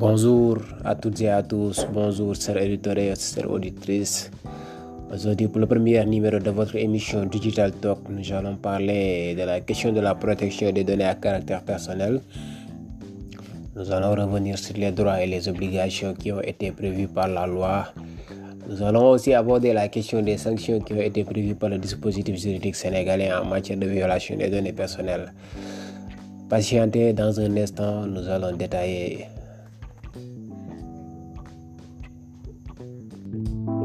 Bonjour à toutes et à tous, bonjour chers éditeurs et chères auditrices. Aujourd'hui, pour le premier numéro de votre émission Digital Talk, nous allons parler de la question de la protection des données à caractère personnel. Nous allons revenir sur les droits et les obligations qui ont été prévus par la loi. Nous allons aussi aborder la question des sanctions qui ont été prévues par le dispositif juridique sénégalais en matière de violation des données personnelles. Patientez dans un instant, nous allons détailler Thank you.